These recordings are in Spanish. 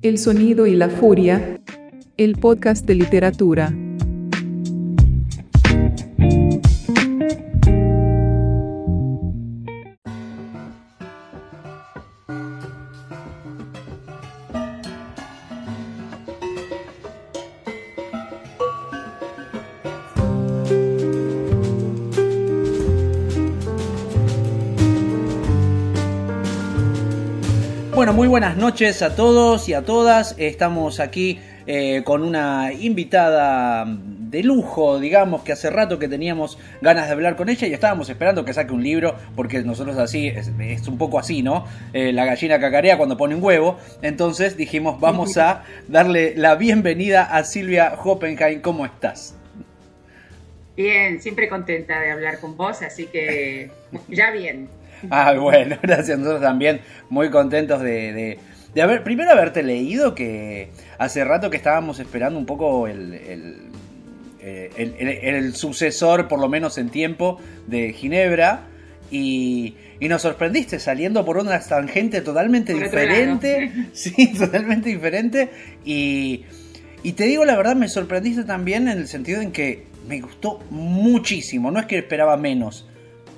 El sonido y la furia. El podcast de literatura. Noches a todos y a todas. Estamos aquí eh, con una invitada de lujo, digamos, que hace rato que teníamos ganas de hablar con ella y estábamos esperando que saque un libro, porque nosotros así, es, es un poco así, ¿no? Eh, la gallina cacarea cuando pone un huevo. Entonces dijimos, vamos a darle la bienvenida a Silvia Hoppenheim. ¿Cómo estás? Bien, siempre contenta de hablar con vos, así que ya bien. Ah, bueno, gracias. Nosotros también muy contentos de, de, de haber, primero haberte leído, que hace rato que estábamos esperando un poco el, el, eh, el, el- el sucesor, por lo menos en tiempo, de Ginebra. Y, y nos sorprendiste saliendo por una tangente totalmente Por diferente. Sí, totalmente diferente. Y, y te digo la verdad, me sorprendiste también en el sentido en que me gustó muchísimo. No es que esperaba menos.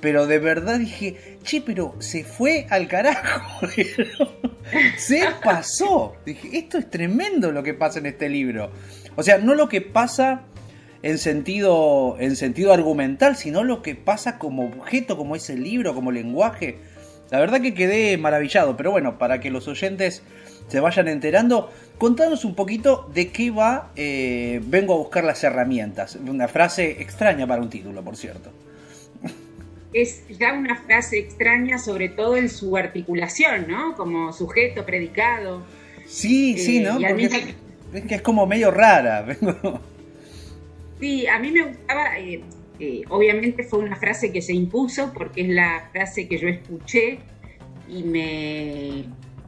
Pero de verdad dije, che, pero se fue al carajo. se pasó. Dije, esto es tremendo lo que pasa en este libro. O sea, no lo que pasa en sentido, en sentido argumental, sino lo que pasa como objeto, como ese libro, como lenguaje. La verdad que quedé maravillado, pero bueno, para que los oyentes se vayan enterando, contanos un poquito de qué va eh, Vengo a buscar las herramientas. Una frase extraña para un título, por cierto. Es ya una frase extraña, sobre todo en su articulación, ¿no? Como sujeto, predicado. Sí, sí, Eh, ¿no? y Porque es, es que es como medio rara. Sí, a mí me gustaba, eh, eh, obviamente fue una frase que se impuso porque es la frase que yo escuché y me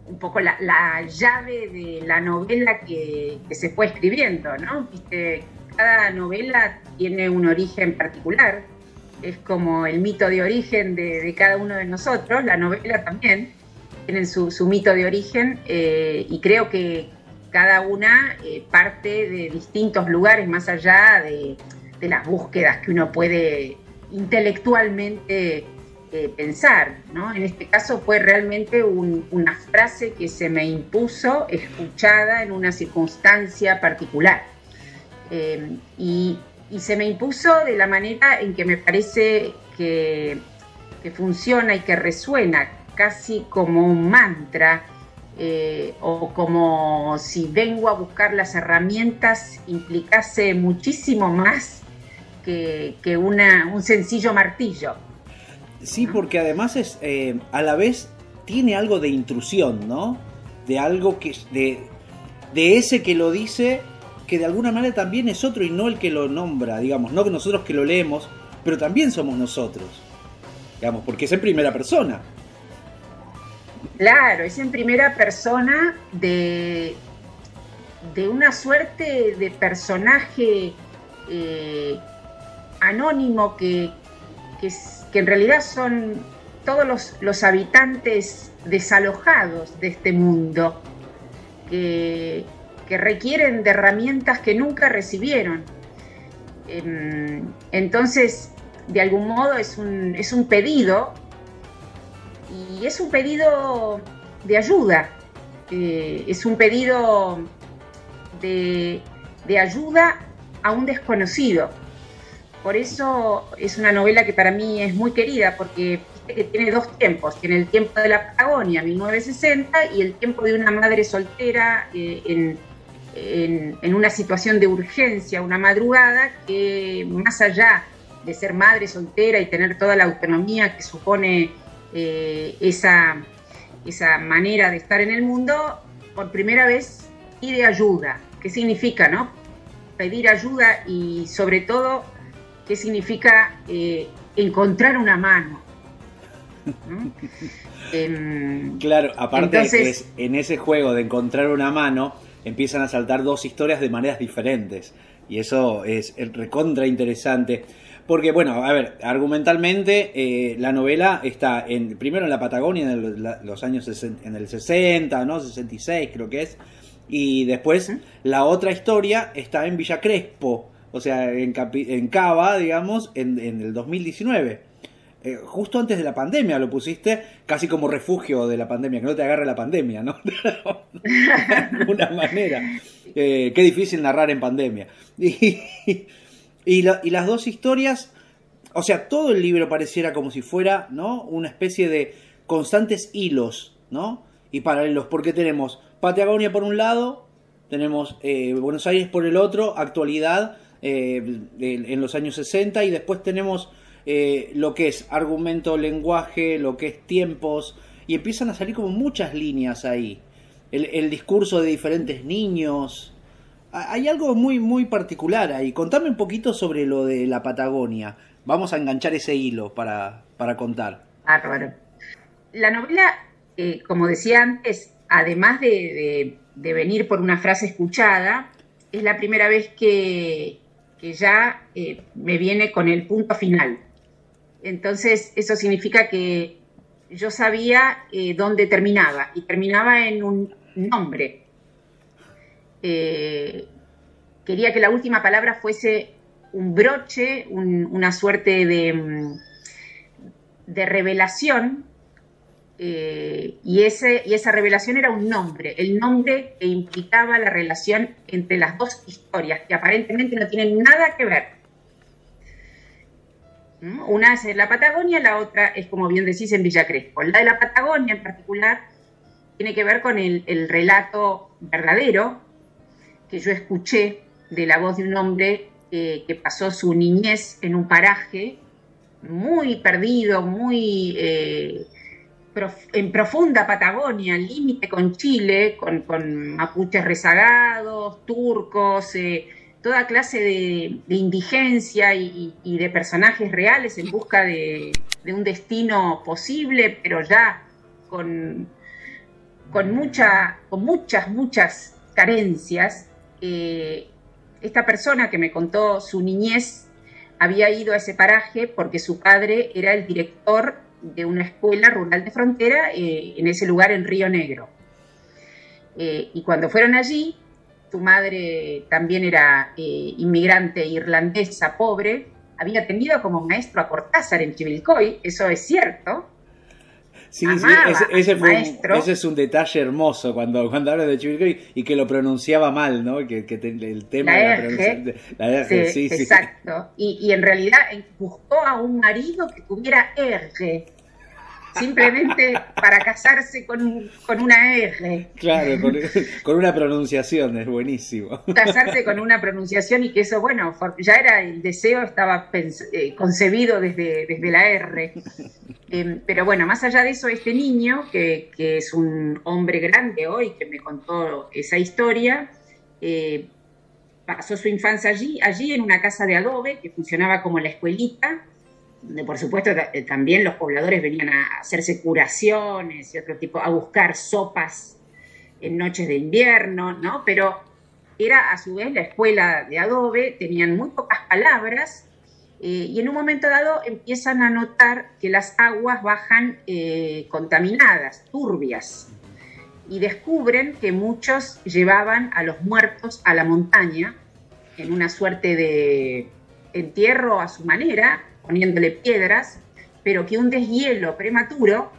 un poco la, la llave de la novela que, que se fue escribiendo, ¿no? Viste, cada novela tiene un origen particular, es como el mito de origen de, cada uno de nosotros, la novela también tienen su, su mito de origen eh, y creo que cada una eh, parte de distintos lugares más allá de, de las búsquedas que uno puede intelectualmente eh, pensar. ¿no? En este caso fue realmente un- una frase que se me impuso, escuchada en una circunstancia particular. Y, y se me impuso de la manera en que me parece que, que funciona y que resuena casi como un mantra eh, o como si vengo a buscar las herramientas implicase muchísimo más que, que una, un sencillo martillo. Sí, porque además es eh, a la vez tiene algo de intrusión, ¿no? De algo que de, de ese que lo dice que de alguna manera también es otro y no el que lo nombra, digamos, no que nosotros que lo leemos, pero también somos nosotros. Digamos, porque es en primera persona. Claro, es en primera persona de, de una suerte de personaje eh, anónimo que, que, en realidad son todos los, los habitantes desalojados de este mundo, que, que requieren de herramientas que nunca recibieron. Em, entonces, de algún modo es un, es un pedido y es un pedido de ayuda, eh, es un pedido de, de ayuda a un desconocido. Por eso es una novela que para mí es muy querida, porque que tiene dos tiempos. Tiene el tiempo de la Patagonia, 1960, y el tiempo de una madre soltera eh, en, en, una situación de urgencia, una madrugada, que más allá de ser madre soltera y tener toda la autonomía que supone eh, esa, esa manera de estar en el mundo, por primera vez pide ayuda. ¿Qué significa, no? Pedir ayuda y sobre todo, ¿qué significa eh, encontrar una mano? Em, claro, aparte es, en ese juego de encontrar una mano, empiezan a saltar dos historias de maneras diferentes. Y eso es recontra interesante. Porque, bueno, a ver, argumentalmente eh, la novela está en primero en la Patagonia en los años en el 60, ¿no? 66 creo que es. Y después la otra historia está en Villa Crespo, o sea, en, en Cava, digamos, en, en el 2019. Eh, justo antes de la pandemia lo pusiste casi como refugio de la pandemia, que no te agarre la pandemia, ¿no? de alguna manera. Eh, qué difícil narrar en pandemia. Y, las dos historias, o sea, todo el libro pareciera como si fuera, ¿no? Una especie de constantes hilos, ¿no? Y paralelos, porque tenemos Patagonia por un lado, tenemos eh, Buenos Aires por el otro, actualidad en los años 60, y después tenemos eh, lo que es argumento, lenguaje, lo que es tiempos, y empiezan a salir como muchas líneas ahí. El, discurso de diferentes niños. Hay algo muy, muy particular ahí. Contame un poquito sobre lo de la Patagonia. Vamos a enganchar ese hilo para, para contar. La novela, eh, como decía antes, además de, venir por una frase escuchada, es la primera vez que, ya eh, me viene con el punto final. Entonces, eso significa que yo sabía eh, dónde terminaba y terminaba en un nombre. Eh, quería que la última palabra fuese un broche, una suerte de, mm, revelación, eh, y, ese, y esa revelación era un nombre, el nombre que implicaba la relación entre las dos historias, que aparentemente no tienen nada que ver una es en la Patagonia, la otra es, como bien decís, en Villa Crespo. La de la Patagonia en particular tiene que ver con el, relato verdadero que yo escuché de la voz de un hombre que pasó su niñez en un paraje muy perdido, muy eh, en profunda Patagonia, límite con Chile, con, mapuches rezagados, turcos. Eh, toda clase de, indigencia y, de personajes reales en busca de, un destino posible, pero ya con, con, con muchas, muchas carencias. Eh, esta persona que me contó su niñez había ido a ese paraje porque su padre era el director de una escuela rural de frontera eh, en ese lugar en Río Negro. Eh, y cuando fueron allí, tu madre también era eh, inmigrante irlandesa, pobre, había tenido como maestro a Cortázar en Chivilcoy, eso es cierto. Sí, sí, ese, ese, es un detalle hermoso cuando, cuando hablas de Chivilcoy y que lo pronunciaba mal, ¿no? Que, el tema la de la sí, sí, Exacto. Y, y, en realidad buscó a un marido que tuviera R simplemente para casarse con, con una R. Claro, con, una pronunciación, es buenísimo. Casarse con una pronunciación y que eso, bueno, ya era el deseo, estaba eh, concebido desde, desde la R. Em, pero bueno, más allá de eso, este niño, que, que, es un hombre grande hoy, que me contó esa historia, eh, pasó su infancia allí, allí en una casa de adobe que funcionaba como la escuelita por supuesto eh, también los pobladores venían a hacerse curaciones y otro tipo, a buscar sopas en noches de invierno, ¿no? Pero era a su vez la escuela de adobe, tenían muy pocas palabras eh, y en un momento dado empiezan a notar que las aguas bajan eh, contaminadas, turbias, y descubren que muchos llevaban a los muertos a la montaña en una suerte de entierro a su manera, poniéndole piedras, pero que un deshielo prematuro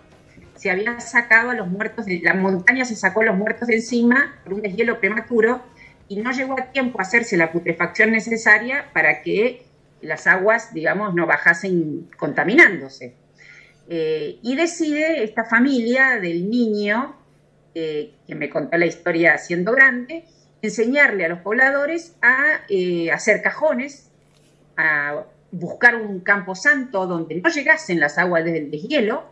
se había sacado a los muertos, de, la montaña se sacó a los muertos de encima por un deshielo prematuro y no llegó a tiempo a hacerse la putrefacción necesaria para que las aguas, digamos, no bajasen contaminándose. Eh, y decide esta familia del niño, eh, que me contó la historia siendo grande, enseñarle a los pobladores a eh, hacer cajones, a buscar un campo santo donde no llegasen las aguas del deshielo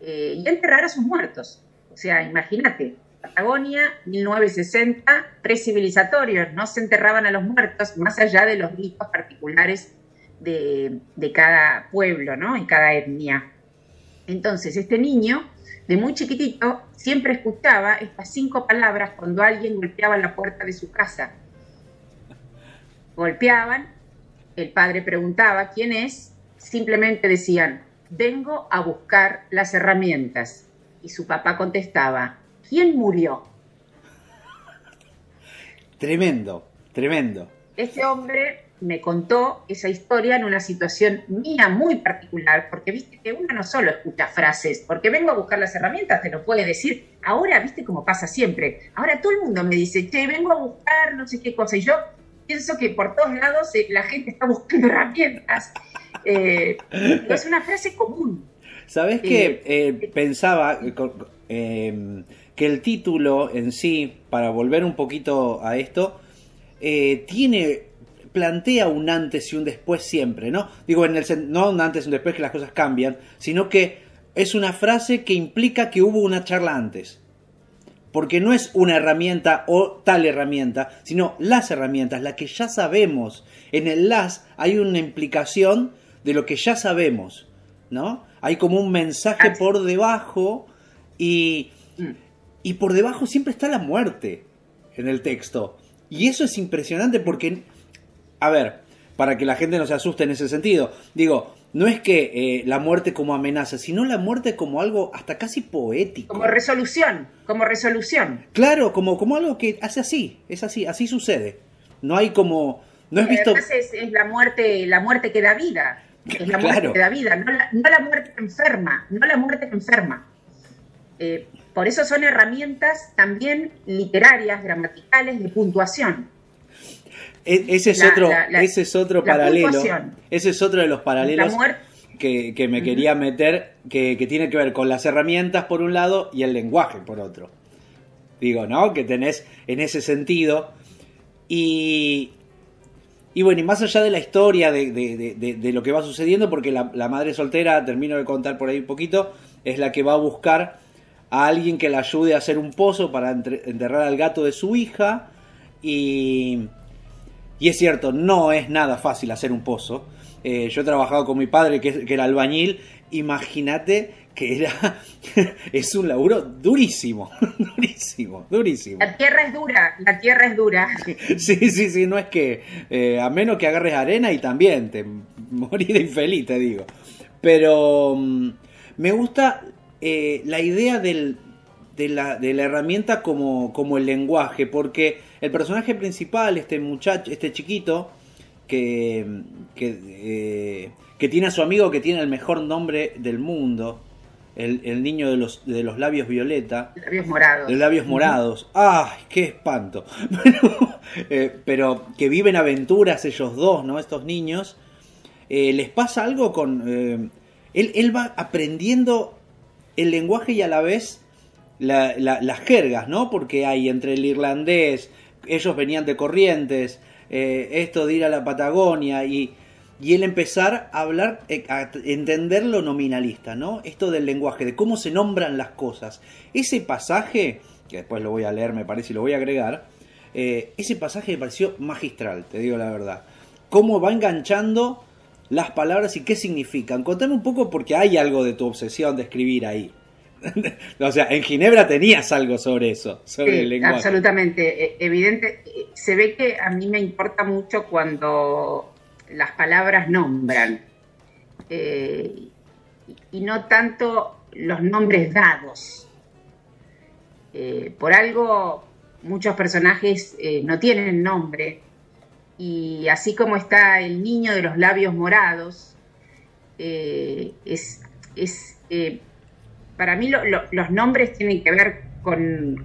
y a enterrar a sus muertos. O sea, imagínate, Patagonia, 1960, precivilizatorios, no se enterraban a los muertos más allá de los ritos particulares de, cada pueblo ¿no? y cada etnia. Entonces, este niño, de muy chiquitito, siempre escuchaba estas cinco palabras cuando alguien golpeaba la puerta de su casa. Golpeaban, el padre preguntaba quién es, simplemente decían, vengo a buscar las herramientas. Y su papá contestaba, ¿quién murió? Tremendo, tremendo. Este hombre me contó esa historia en una situación mía muy particular, porque viste que uno no solo escucha frases, porque vengo a buscar las herramientas, te lo puede decir. Ahora, viste cómo pasa siempre. Ahora todo el mundo me dice, che, vengo a buscar no sé qué cosa. Y yo pienso que por todos lados eh, la gente está buscando herramientas. Eh, es una frase común. ¿Sabes qué? Eh, pensaba em, que el título en sí, para volver un poquito a esto, tiene plantea un antes y un después siempre, ¿no? Digo, en el, no un antes y un después que las cosas cambian, sino que es una frase que implica que hubo una charla antes. Porque no es una herramienta o tal herramienta, sino las herramientas, la que ya sabemos. En el las hay una implicación de lo que ya sabemos, ¿no? Hay como un mensaje por debajo y, mm. y por debajo siempre está la muerte en el texto. Y eso es impresionante porque a ver, para que la gente no se asuste en ese sentido, digo, no es que eh, la muerte como amenaza, sino la muerte como algo hasta casi poético. Como resolución, como resolución. Claro, como, como algo que hace así, es así, así sucede. No hay como... No es visto... Además es, la muerte, la muerte que da vida. Es la muerte que da vida, no la, muerte que enferma, no la muerte que enferma. Eh, por eso son herramientas también literarias, gramaticales, de puntuación. E-, ese es otro, ese es otro paralelo. Ese es otro de los paralelos que, que, me quería meter, que, que, tiene que ver con las herramientas por un lado y el lenguaje por otro. Digo, ¿no? Que tenés en ese sentido. Y, y bueno, y más allá de la historia de, de, de, lo que va sucediendo, porque la, la, madre soltera, termino de contar por ahí un poquito, es la que va a buscar a alguien que la ayude a hacer un pozo para enterrar al gato de su hija. Y, y es cierto, no es nada fácil hacer un pozo. Eh, yo he trabajado con mi padre, que, era albañil. Imagínate que era. es un laburo durísimo. durísimo, durísimo. La tierra es dura, la tierra es dura. sí, sí, sí, no es que. Eh, a menos que agarres arena y también te morí de infeliz, te digo. Pero. Mm, me gusta eh, la idea del, de, la, de la herramienta como, como el lenguaje, porque el personaje principal, este muchacho, este chiquito, que, eh, que, tiene a su amigo que tiene el mejor nombre del mundo, el, niño de los, de los labios violeta. Labios morados. De labios morados. ¡Ay, qué espanto! Eh, pero que viven aventuras ellos dos, ¿no? Estos niños. Eh, les pasa algo con... Él, él, va aprendiendo el lenguaje y a la vez las jergas, ¿no? Porque hay entre el irlandés, ellos venían de Corrientes, eh, esto de ir a la Patagonia y, y empezar a hablar, eh, a entender lo nominalista, ¿no? Esto del lenguaje, de cómo se nombran las cosas. Ese pasaje, que después lo voy a leer, me parece, y lo voy a agregar, eh, ese pasaje me pareció magistral, te digo la verdad. Cómo va enganchando las palabras y qué significan. Contame un poco porque hay algo de tu obsesión de escribir ahí. o sea, en Ginebra tenías algo sobre eso, sobre el lenguaje. Absolutamente, e, evidente. Se ve que a mí me importa mucho cuando las palabras nombran eh, y no tanto los nombres dados. Eh, por algo muchos personajes eh, no tienen nombre y así como está el niño de los labios morados, es, es para mí los nombres tienen que ver con,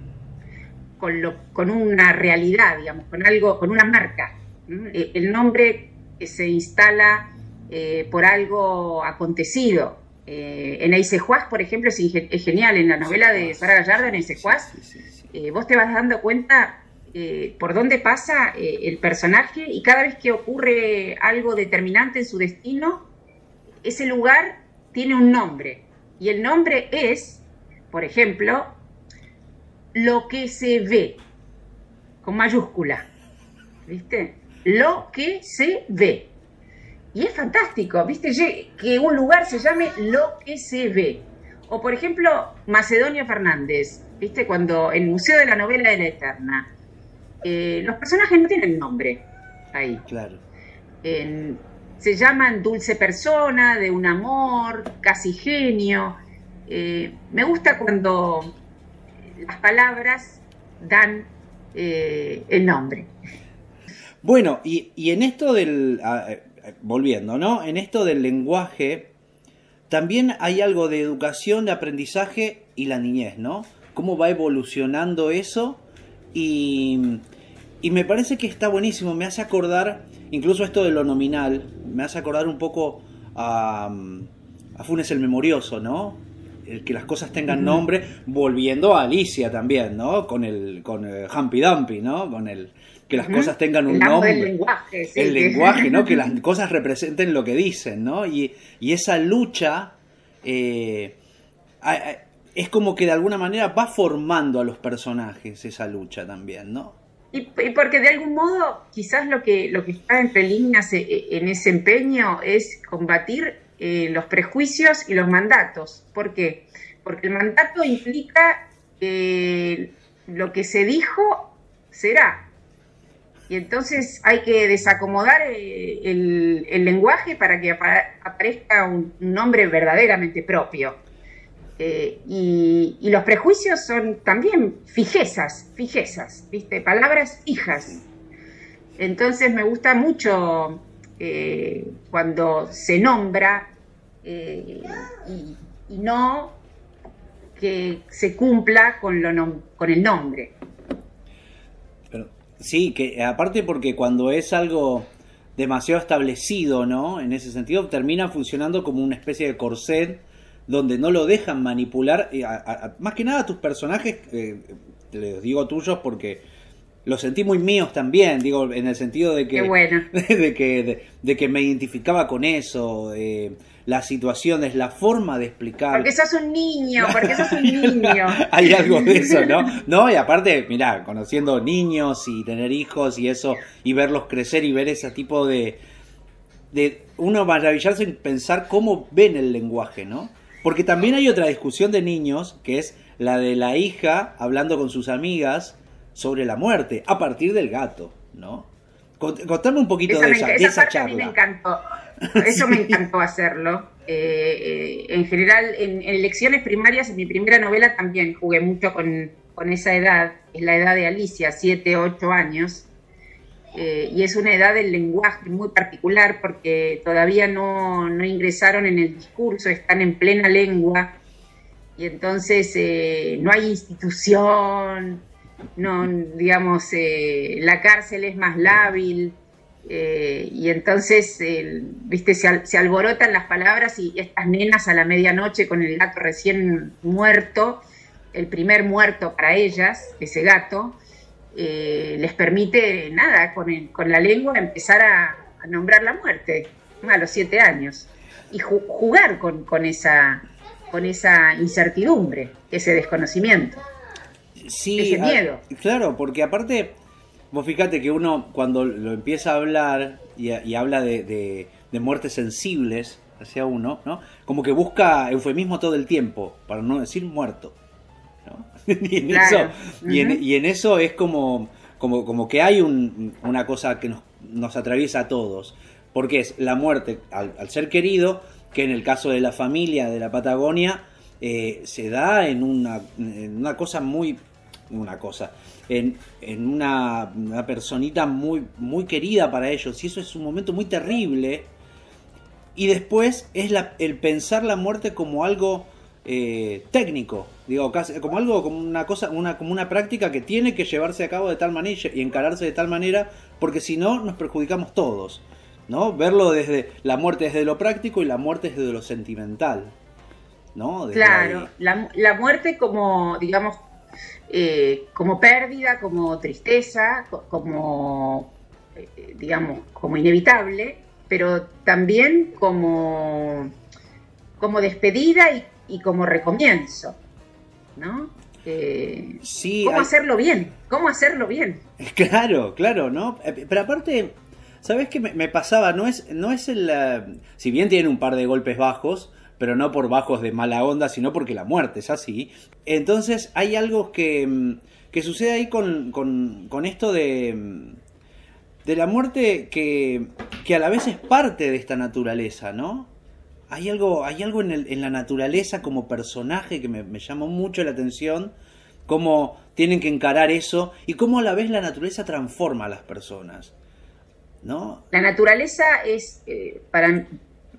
con, lo, con, una realidad, digamos, con algo, con una marca. E, el nombre se instala eh, por algo acontecido. Eh, en Eisejuaz, por ejemplo, es, genial. En la novela de Sara Gallardo, en Eisejuaz, eh, vos te vas dando cuenta eh, por dónde pasa el personaje y cada vez que ocurre algo determinante en su destino, ese lugar tiene un nombre. Y el nombre es, por ejemplo, lo que se ve, con mayúscula. ¿Viste? Lo que se ve. Y es fantástico, ¿viste? Que un lugar se llame lo que se ve. O por ejemplo, Macedonia Fernández, ¿viste? Cuando en el Museo de la Novela de la Eterna, eh, los personajes no tienen nombre ahí. Claro. Se llaman dulce persona, de un amor, casi genio. Eh, me gusta cuando las palabras dan eh, el nombre. Bueno, y, y en esto del volviendo, ¿no? En esto del lenguaje, también hay algo de educación, de aprendizaje y la niñez, ¿no? Cómo va evolucionando eso y, y me parece que está buenísimo, me hace acordar, incluso esto de lo nominal, me hace acordar un poco a, a Funes el Memorioso, ¿no? El que las cosas tengan nombre, volviendo a Alicia también, ¿no? Con el con el Humpy Dumpy, ¿no? Con el que las cosas tengan un nombre. El lenguaje, El lenguaje, ¿no? Que las cosas representen lo que dicen, ¿no? Y, esa lucha eh, es como que de alguna manera va formando a los personajes esa lucha también, ¿no? Y, porque de algún modo quizás lo que, lo que está entre líneas eh, en ese empeño es combatir eh, los prejuicios y los mandatos. ¿Por qué? Porque el mandato implica que lo que se dijo será, y entonces hay que desacomodar eh, el, lenguaje para que aparezca un nombre verdaderamente propio. Eh, y, los prejuicios son también fijezas, fijezas, ¿viste? Palabras fijas. Entonces me gusta mucho eh, cuando se nombra y, no que se cumpla con, lo con el nombre. Sí, que aparte porque cuando es algo demasiado establecido, ¿no? En ese sentido, termina funcionando como una especie de corset donde no lo dejan manipular. más que nada tus personajes, eh, te les digo tuyos porque los sentí muy míos también, digo, en el sentido de que, de, que, de, que me identificaba con eso. Eh, las situaciones, la forma de explicar. Porque sos un niño, porque sos un niño. Hay algo de eso, ¿no? No, y aparte, mirá, conociendo niños y tener hijos y eso, y verlos crecer y ver ese tipo de. de uno maravillarse en pensar cómo ven el lenguaje, ¿no? Porque también hay otra discusión de niños, que es la de la hija hablando con sus amigas sobre la muerte, a partir del gato, ¿no? Contame un poquito de, esa, de esa, charla. A mí me encantó. Eso me encantó hacerlo. Eh, eh, en general, en, elecciones primarias, en mi primera novela también jugué mucho con, esa edad, es la edad de Alicia, 7, 8 años, eh, y es una edad del lenguaje muy particular porque todavía no, ingresaron en el discurso, están en plena lengua, y entonces no hay institución, no, digamos, la cárcel es más lábil, eh, y entonces, viste, se, alborotan las palabras y estas nenas a la medianoche con el gato recién muerto, el primer muerto para ellas, ese gato, eh, les permite, nada, con, con la lengua empezar a, nombrar la muerte a los siete años y jugar con, con, esa, con esa incertidumbre, ese desconocimiento, ese ah, miedo. claro, porque aparte Vos fíjate que uno cuando lo empieza a hablar y, habla de, muertes sensibles hacia uno, ¿no? Como que busca eufemismo todo el tiempo, para no decir muerto. y, en eso, y, en, eso es como, como, como que hay una cosa que nos, nos, atraviesa a todos. Porque es la muerte al, ser querido, que en el caso de la familia de la Patagonia eh, se da en una, en una cosa muy... Una cosa en, una, personita muy, muy querida para ellos. Y eso es un momento muy terrible. Y después es la, el pensar la muerte como algo eh, técnico, digo, como algo, como una cosa, una, como una práctica que tiene que llevarse a cabo de tal manera y encararse de tal manera, porque si no nos perjudicamos todos, ¿no? Verlo desde la muerte desde lo práctico y la muerte desde lo sentimental, ¿no? claro, la, la, muerte como, digamos, eh, como pérdida, como tristeza, como, eh, digamos, como inevitable, pero también como, como despedida y y como recomienzo, ¿no? sí, ¿Cómo hacerlo bien? ¿Cómo hacerlo bien? Claro, claro, ¿no? Eh, pero aparte, ¿sabes qué me, pasaba? No es, no es el... si bien tiene un par de golpes bajos, pero no por bajos de mala onda, sino porque la muerte es así. Entonces hay algo que, mm, que sucede ahí con, con, con esto de, mm, de la muerte que, que a la vez es parte de esta naturaleza, ¿no? Hay algo, hay algo en, la naturaleza como personaje que me, llamó mucho la atención, cómo tienen que encarar eso y cómo a la vez la naturaleza transforma a las personas. ¿no? La naturaleza es, eh, para,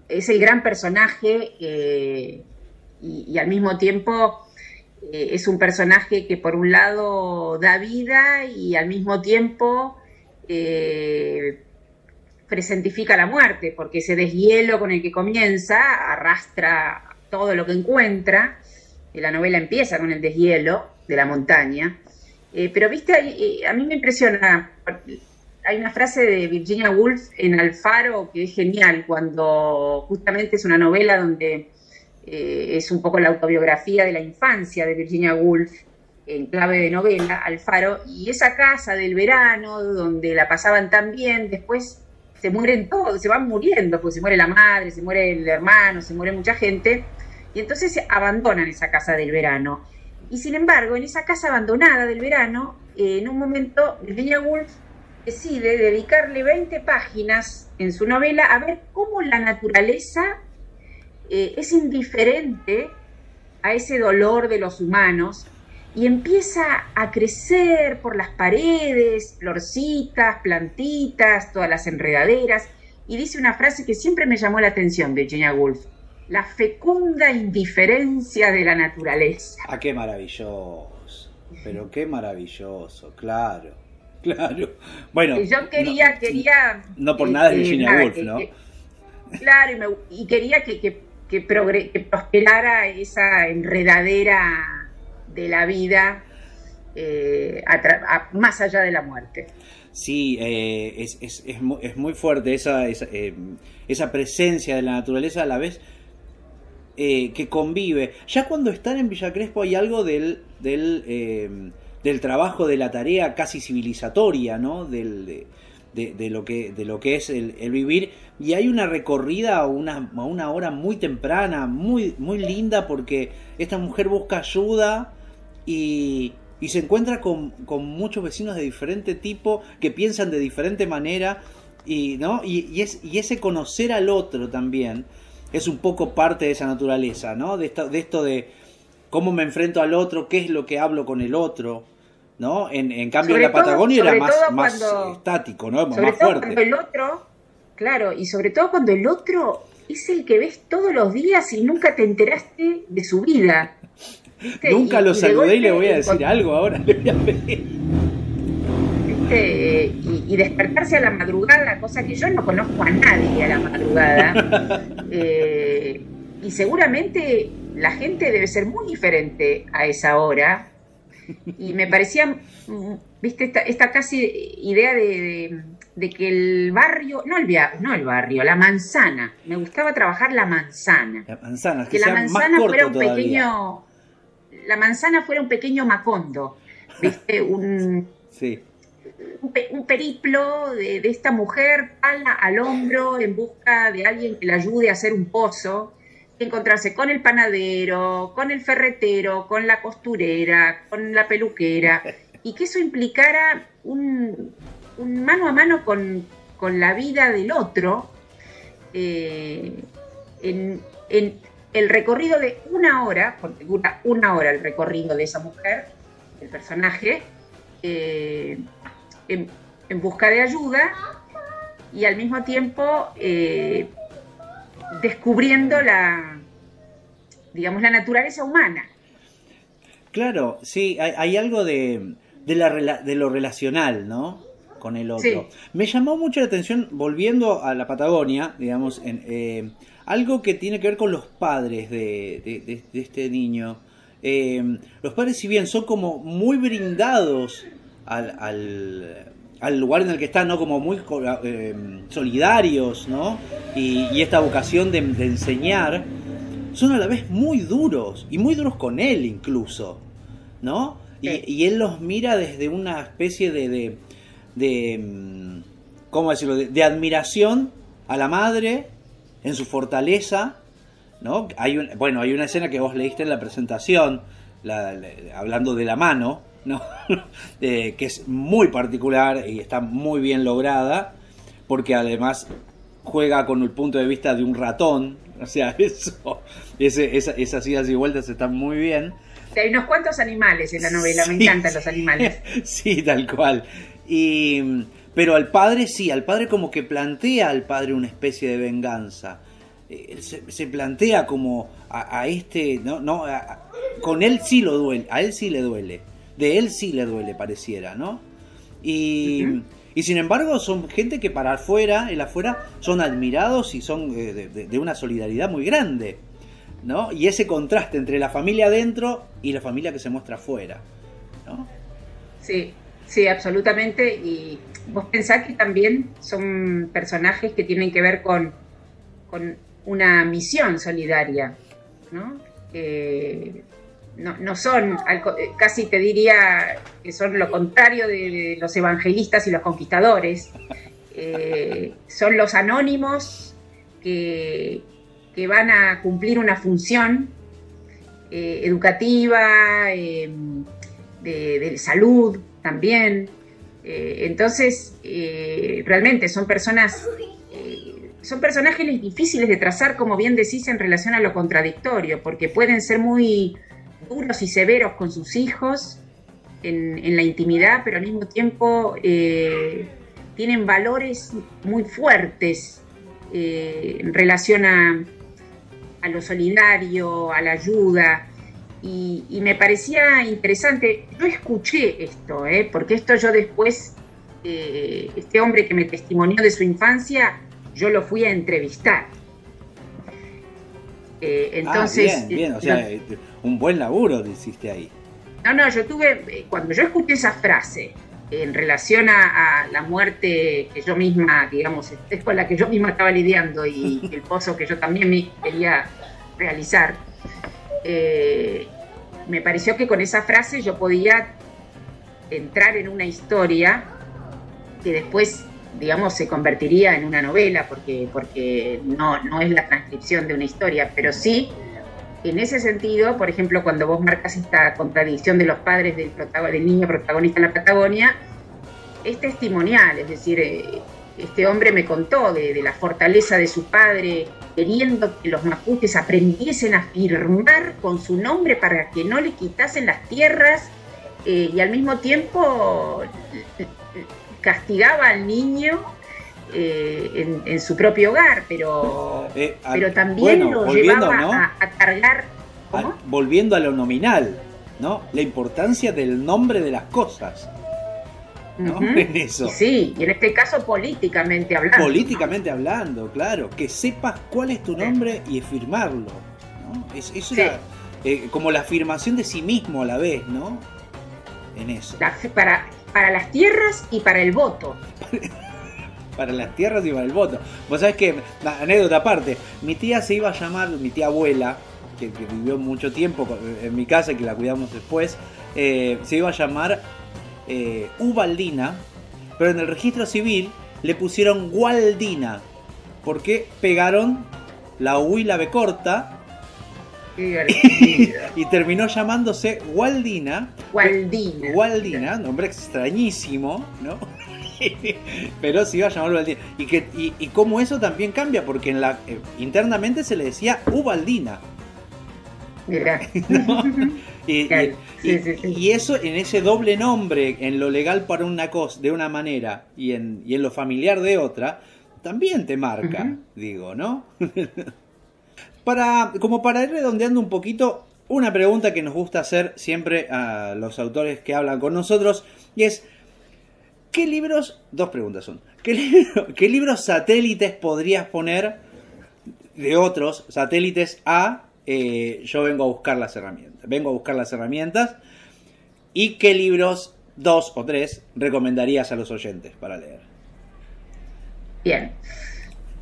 es el gran personaje eh, y, al mismo tiempo eh, es un personaje que por un lado da vida y al mismo tiempo presentifica la muerte, porque ese deshielo con el que comienza arrastra todo lo que encuentra. La novela empieza con el deshielo de la montaña. Eh, pero, viste, eh, a mí me impresiona. Hay una frase de Virginia Woolf en Alfaro que es genial, cuando justamente es una novela donde eh, es un poco la autobiografía de la infancia de Virginia Woolf, en clave de novela, Alfaro, y esa casa del verano donde la pasaban tan bien, después se mueren todos, se van muriendo, pues se muere la madre, se muere el hermano, se muere mucha gente, y entonces abandonan esa casa del verano. Y sin embargo, en esa casa abandonada del verano, eh, en un momento, Virginia Woolf decide dedicarle 20 páginas en su novela a ver cómo la naturaleza eh, es indiferente a ese dolor de los humanos y empieza a crecer por las paredes, florcitas, plantitas, todas las enredaderas, y dice una frase que siempre me llamó la atención de Virginia Woolf, la fecunda indiferencia de la naturaleza. Ah, qué maravilloso, pero qué maravilloso, claro, claro. Bueno, yo quería, no, quería... No por nada es Virginia Woolf, ¿no? claro, y, quería que, que, que prosperara esa enredadera de la vida eh, más allá de la muerte. Sí, eh, es, es, es, muy fuerte esa, eh, esa, presencia de la naturaleza a la vez que convive. Ya cuando están en Villa Crespo hay algo del, del, del trabajo de la tarea casi civilizatoria, ¿no? Del, de, lo, que, de lo que es el, vivir. Y hay una recorrida a una, a una hora muy temprana, muy, muy linda, porque esta mujer busca ayuda y, se encuentra con, muchos vecinos de diferente tipo que piensan de diferente manera y, ¿no? Y, es, y ese conocer al otro también es un poco parte de esa naturaleza, ¿no? De esto, de esto de cómo me enfrento al otro, qué es lo que hablo con el otro, ¿no? En, cambio en la Patagonia era más, más estático, ¿no? más fuerte. Cuando el otro, claro, y sobre todo cuando el otro es el que ves todos los días y nunca te enteraste de su vida. Nunca lo saludé y le voy a decir algo ahora, le voy a pedir. y, despertarse a la madrugada, cosa que yo no conozco a nadie a la madrugada. Eh, y seguramente la gente debe ser muy diferente a esa hora. Y me parecía, viste, esta, casi idea de, que el barrio, no el, no el barrio, la manzana, me gustaba trabajar la manzana. La manzana, que, la manzana fuera un pequeño la manzana fuera un pequeño macondo, ¿viste? Un, un, periplo de, esta mujer pala al hombro en busca de alguien que la ayude a hacer un pozo, encontrarse con el panadero, con el ferretero, con la costurera, con la peluquera, y que eso implicara un, mano a mano con, la vida del otro, eh, en, el recorrido de una hora, porque dura una hora el recorrido de esa mujer, el personaje, eh, en, busca de ayuda y al mismo tiempo eh, descubriendo la, digamos, la naturaleza humana. Claro, sí, hay, algo de, de, la, de lo relacional, ¿no? Con el otro. Me llamó mucho la atención, volviendo a la Patagonia, digamos, en, eh, algo que tiene que ver con los padres de, este niño. Eh, los padres, si bien son como muy brindados al, al, lugar en el que están, ¿no? Como muy eh, solidarios, ¿no? Y, esta vocación de, enseñar, son a la vez muy duros, y muy duros con él incluso, ¿no? Y, él los mira desde una especie de, de, mm, ¿cómo decirlo?, de, admiración a la madre en su fortaleza, ¿no? Hay un, bueno, hay una escena que vos leíste en la presentación, hablando de la mano, ¿no? que es muy particular y está muy bien lograda, porque además juega con el punto de vista de un ratón, o sea, eso, ese, esas idas y vueltas están muy bien. Hay unos cuantos animales en la novela, me encantan los animales. Sí, tal cual. Y, pero al padre sí, al padre como que plantea al padre una especie de venganza. Eh, se, plantea como a, este, no, no, con él sí lo duele, a él sí le duele, de él sí le duele pareciera, ¿no? Y, y sin embargo son gente que para afuera, el afuera, son admirados y son eh, de, de, una solidaridad muy grande, ¿no? Y ese contraste entre la familia adentro y la familia que se muestra afuera, ¿no? Sí, Sí, absolutamente. Y vos pensás que también son personajes que tienen que ver con, con una misión solidaria, ¿no? no, son, casi te diría que son lo contrario de los evangelistas y los conquistadores. Eh, son los anónimos que, que, van a cumplir una función eh, educativa, eh, de salud, también. Eh, entonces, eh, realmente son personas, eh, son personajes difíciles de trazar, como bien decís, en relación a lo contradictorio, porque pueden ser muy duros y severos con sus hijos en, la intimidad, pero al mismo tiempo tienen valores muy fuertes en relación a, a lo solidario, a la ayuda. Y, me parecía interesante, yo escuché esto, ¿eh? porque esto yo después, eh, este hombre que me testimonió de su infancia, yo lo fui a entrevistar. Eh, entonces, ah, bien, bien, o sea, un buen laburo hiciste ahí. No, no, yo tuve, cuando yo escuché esa frase en relación a, la muerte que yo misma, digamos, es con la que yo misma estaba lidiando y el pozo que yo también me quería realizar, eh, me pareció que con esa frase yo podía entrar en una historia que después, digamos, se convertiría en una novela, porque, porque no, no es la transcripción de una historia, pero sí, en ese sentido, por ejemplo, cuando vos marcas esta contradicción de los padres del, niño protagonista en la Patagonia, es testimonial, es decir, eh, este hombre me contó de, la fortaleza de su padre, queriendo que los mapuches aprendiesen a firmar con su nombre para que no le quitasen las tierras eh, y al mismo tiempo castigaba al niño eh, en, su propio hogar, pero, eh, pero también lo llevaba a, cargar. volviendo a lo nominal, ¿no? La importancia del nombre de las cosas. Sí, y en este caso políticamente hablando. Políticamente hablando, claro. Que sepas cuál es tu nombre y firmarlo. Es, eh, como la afirmación de sí mismo a la vez, ¿no? En eso. para, para las tierras y para el voto. para las tierras y para el voto. Vos sabés que, anécdota aparte, mi tía se iba a llamar, mi tía abuela, que, vivió mucho tiempo en mi casa y que la cuidamos después, eh, se iba a llamar eh, Ubaldina, pero en el registro civil le pusieron Gualdina, porque pegaron la U y la B corta. y terminó llamándose Gualdina. Gualdina. Gualdina, nombre extrañísimo, ¿no? pero se iba a llamar Ubaldina. Y, que, y, cómo eso también cambia, porque en la, eh, internamente se le decía Ubaldina. Y, eso en ese doble nombre, en lo legal para una cosa de una manera y en, y en lo familiar de otra, también te marca, digo, ¿no? para, como para ir redondeando un poquito, una pregunta que nos gusta hacer siempre a los autores que hablan con nosotros y es, ¿qué libros, dos preguntas son, ¿qué, qué libros satélites podrías poner de otros satélites a eh, yo vengo a buscar las herramientas? Vengo a buscar las herramientas y qué libros, dos o tres, recomendarías a los oyentes para leer. Bien.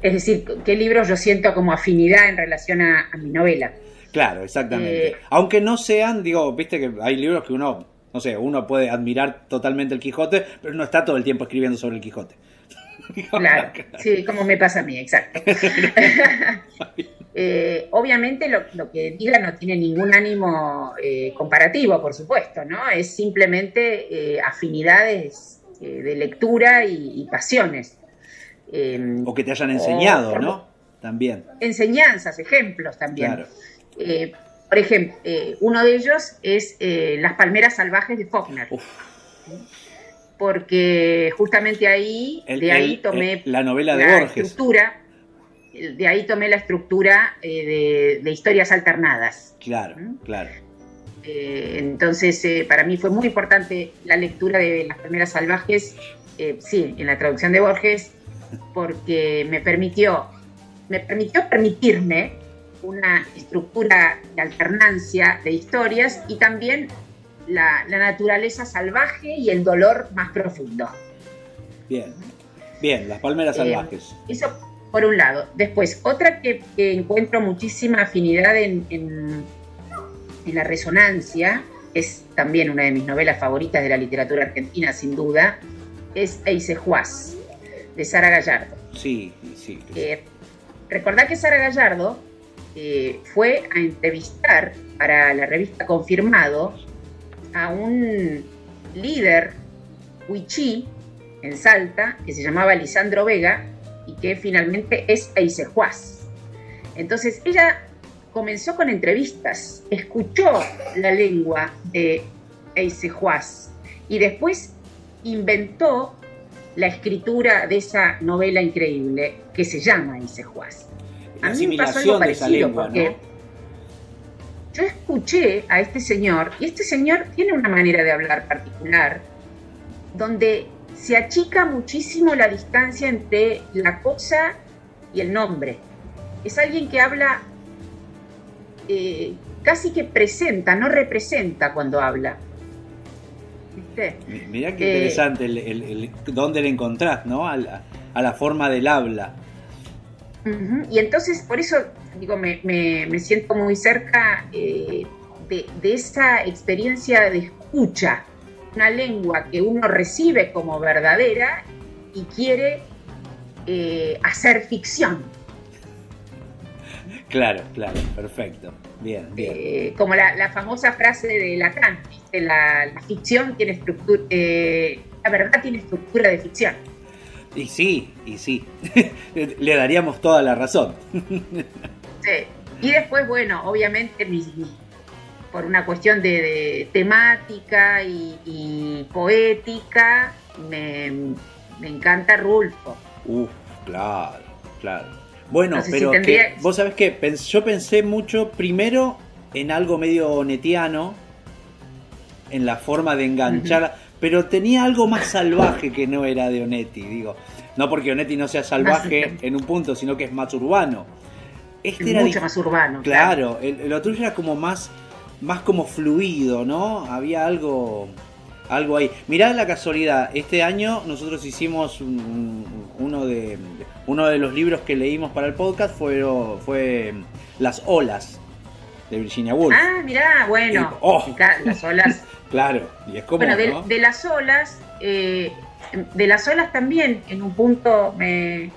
Es decir, ¿qué libros yo siento como afinidad en relación a, mi novela? Claro, exactamente. Eh, Aunque no sean, digo, viste que hay libros que uno, no sé, uno puede admirar totalmente el Quijote, pero no está todo el tiempo escribiendo sobre el Quijote. Claro, sí, como me pasa a mí, exacto. Eh, obviamente lo, que diga no tiene ningún ánimo eh, comparativo, por supuesto, ¿no? Es simplemente afinidades de lectura y pasiones. Em, o que te hayan enseñado, ¿no? También. Enseñanzas, ejemplos también. Eh, por ejemplo, eh, uno de ellos es eh, Las palmeras salvajes de Faulkner. Porque justamente ahí, de ahí tomé la novela de Borges. Estructura, de ahí tomé la estructura de, historias alternadas. Claro, ¿Mm? claro. entonces, para mí fue muy importante la lectura de Las palmeras salvajes, sí, en la traducción de Borges, porque me permitió, me permitió permitirme una estructura de alternancia de historias y también la, naturaleza salvaje y el dolor más profundo. Bien, bien, las palmeras eh, salvajes. Eso por un lado. Después, otra que, encuentro muchísima afinidad en, en, la resonancia, es también una de mis novelas favoritas de la literatura argentina, sin duda, es Eise Juaz de Sara Gallardo. Sí, sí. Eh, recordá que Sara Gallardo eh, fue a entrevistar para la revista Confirmado a un líder huichí en Salta que se llamaba Lisandro Vega y que finalmente es Eisejuaz. Entonces ella comenzó con entrevistas, escuchó la lengua de Eisejuaz y después inventó la escritura de esa novela increíble que se llama Juaz. A mí me pasó algo parecido porque yo escuché a este señor y este señor tiene una manera de hablar particular donde se achica muchísimo la distancia entre la cosa y el nombre. Es alguien que habla eh, casi que presenta, no representa cuando habla. Mirá qué interesante el, dónde le encontrás, ¿no? A la, forma del habla. Y entonces, por eso, digo, me, siento muy cerca eh, de, esa experiencia de escucha, una lengua que uno recibe como verdadera y quiere eh, hacer ficción. Claro, claro, perfecto. Bien, bien. Eh, como la, famosa frase de Lacan, la, la ficción tiene estructura, la verdad tiene estructura de ficción. Y sí, y sí, le daríamos toda la razón. sí. Y después, bueno, obviamente por una cuestión de, temática y, poética, me, encanta Rulfo. Uf, claro, claro. Bueno, pero que, vos sabés que yo pensé mucho primero en algo medio netiano, en la forma de enganchar, pero tenía algo más salvaje que no era de Onetti, digo. No porque Onetti no sea salvaje en un punto, sino que es más urbano. Este era mucho más urbano. Claro, El, lo tuyo era como más, más como fluido, ¿no? Había algo, algo ahí. Mirá la casualidad, este año nosotros hicimos uno de uno de los libros que leímos para el podcast fue, fue Las olas de Virginia Woolf. Ah, mirá, bueno, oh. las olas Claro, y es como. Bueno, de, las olas, eh, de las olas también, en un punto, me,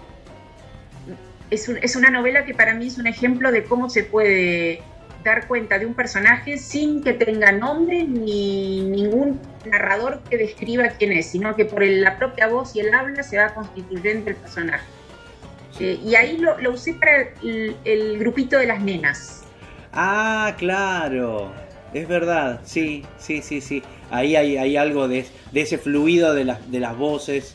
es, es una novela que para mí es un ejemplo de cómo se puede dar cuenta de un personaje sin que tenga nombre ni ningún narrador que describa quién es, sino que por la propia voz y el habla se va constituyendo el personaje. Eh, y ahí lo, usé para el, grupito de las nenas. Ah, claro. Es verdad, sí, sí, sí, sí. Ahí hay, hay algo de, ese fluido de las, de las voces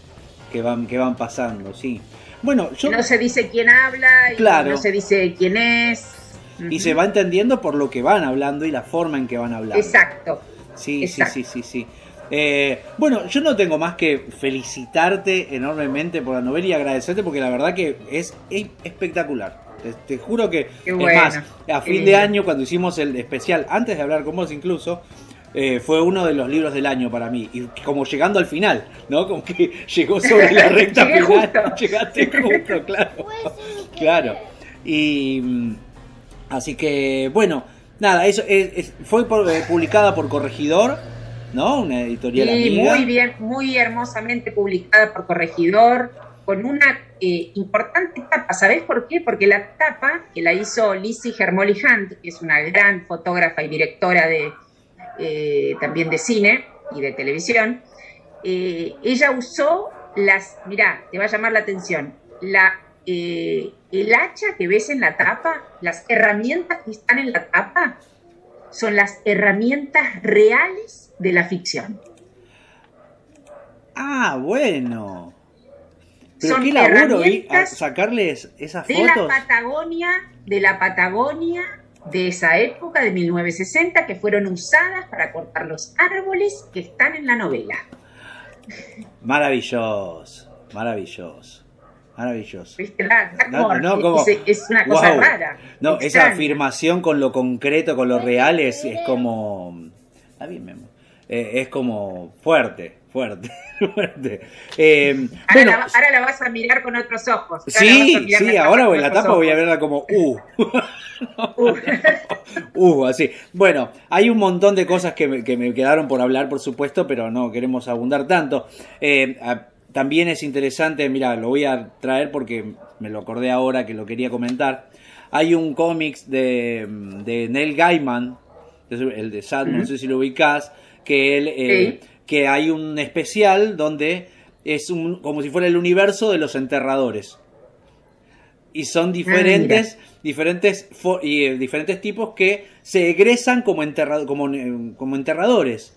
que van, que van pasando, sí. Bueno, yo... No se dice quién habla, y no se dice quién es. y se va entendiendo por lo que van hablando y la forma en que van hablando. Exacto. Sí, sí, sí, sí, sí. Eh, bueno, yo no tengo más que felicitarte enormemente por la novela y agradecerte porque la verdad que es, espectacular. Te, juro que, es más, a fin de año cuando hicimos el especial, antes de hablar con vos incluso, eh, fue uno de los libros del año para mí. Y como llegando al final, ¿no? Como que llegó sobre la recta final. Llegaste justo, claro. claro. Y mm, así que, bueno, nada, eso fue eh, publicada por Corregidor ¿no? Una editorial sí, muy bien, muy hermosamente publicada por Corregidor, con una eh, importante tapa. ¿Sabés por qué? Porque la tapa que la hizo Lizzie Germolly Hunt, que es una gran fotógrafa y directora de eh, también de cine y de televisión, eh, ella usó las, mirá, te va a llamar la atención, la, el hacha que ves en la tapa, las herramientas que están en la tapa, son las herramientas reales de la ficción. Ah, bueno. ¿Pero qué laburo sacarles esas fotos? De la Patagonia, de la Patagonia de esa época, de 1960, que fueron usadas para cortar los árboles que están en la novela. Maravilloso, maravilloso. Maravilloso. No, es, una cosa rara. No, esa afirmación con lo concreto, con lo real, es, es como. Está bien, eh, es como fuerte, fuerte, fuerte. Eh, ahora, la, ahora, la, vas a mirar con otros ojos. sí, sí, ahora en la tapa voy a verla como uh. uh. uh. así. Bueno, hay un montón de cosas que me, que me, quedaron por hablar, por supuesto, pero no queremos abundar tanto. Eh, también es interesante, mira, lo voy a traer porque me lo acordé ahora que lo quería comentar. Hay un cómics de, de Neil Gaiman, el de Sad, no sé si lo ubicás, que él, eh, que hay un especial donde es un, como si fuera el universo de los enterradores. Y son ah, diferentes, diferentes, y, eh, diferentes tipos que se egresan como, enterrado, como, eh, como enterradores.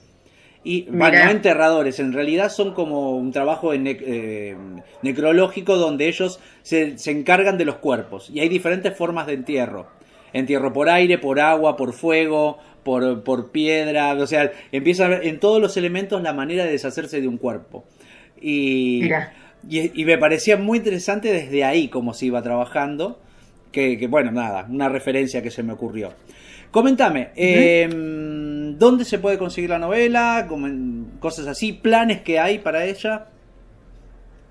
Y bueno, no enterradores, en realidad son como un trabajo eh, necrológico donde ellos se, encargan de los cuerpos. Y hay diferentes formas de entierro. Entierro por aire, por agua, por fuego, por, por piedra. O sea, empieza a ver en todos los elementos la manera de deshacerse de un cuerpo. Y, y, me parecía muy interesante desde ahí cómo se iba trabajando. Que, que, bueno, nada, una referencia que se me ocurrió. Coméntame, em, ¿dónde se puede conseguir la novela? Cosas así, planes que hay para ella.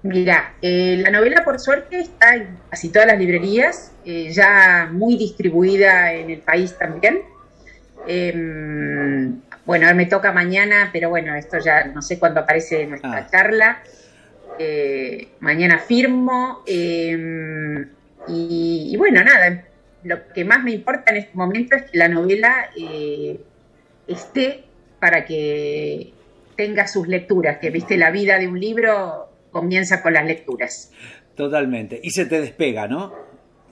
Mira, eh, la novela por suerte está en casi todas las librerías, eh, ya muy distribuida en el país también. Em, bueno, me toca mañana, pero bueno, esto ya no sé cuándo aparece nuestra ah. charla. Eh, mañana firmo. Em, y, bueno, nada, lo que más me importa en este momento es que la novela eh, esté para que tenga sus lecturas, que viste, la vida de un libro comienza con las lecturas. Totalmente. Y se te despega, ¿no?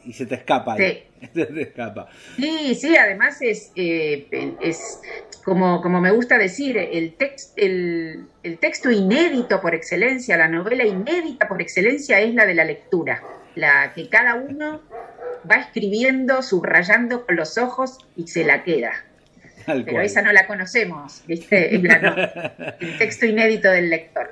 Y se te escapa. Sí. Se te escapa. Sí, sí, además es, eh, es como, como me gusta decir, el, el, el texto inédito por excelencia, la novela inédita por excelencia es la de la lectura, la que cada uno va escribiendo, subrayando con los ojos y se la queda. Pero esa no la conocemos, ¿viste? el texto inédito del lector.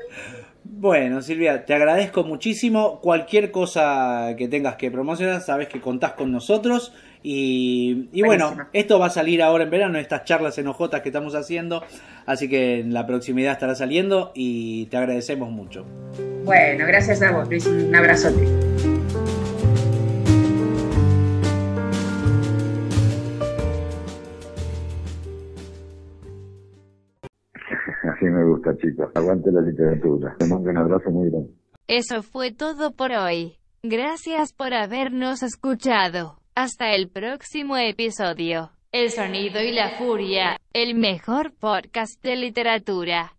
Bueno, Silvia, te agradezco muchísimo. Cualquier cosa que tengas que promocionar, sabes que contás con nosotros. Y, bueno, esto va a salir ahora en verano, estas charlas en enojotas que estamos haciendo. Así que en la proximidad estará saliendo y te agradecemos mucho. Bueno, gracias a vos, Luis. Un abrazote. Me gusta, chicos. Aguante la literatura. Te mando un abrazo muy grande. Eso fue todo por hoy. Gracias por habernos escuchado. Hasta el próximo episodio. El sonido y la furia, el mejor podcast de literatura.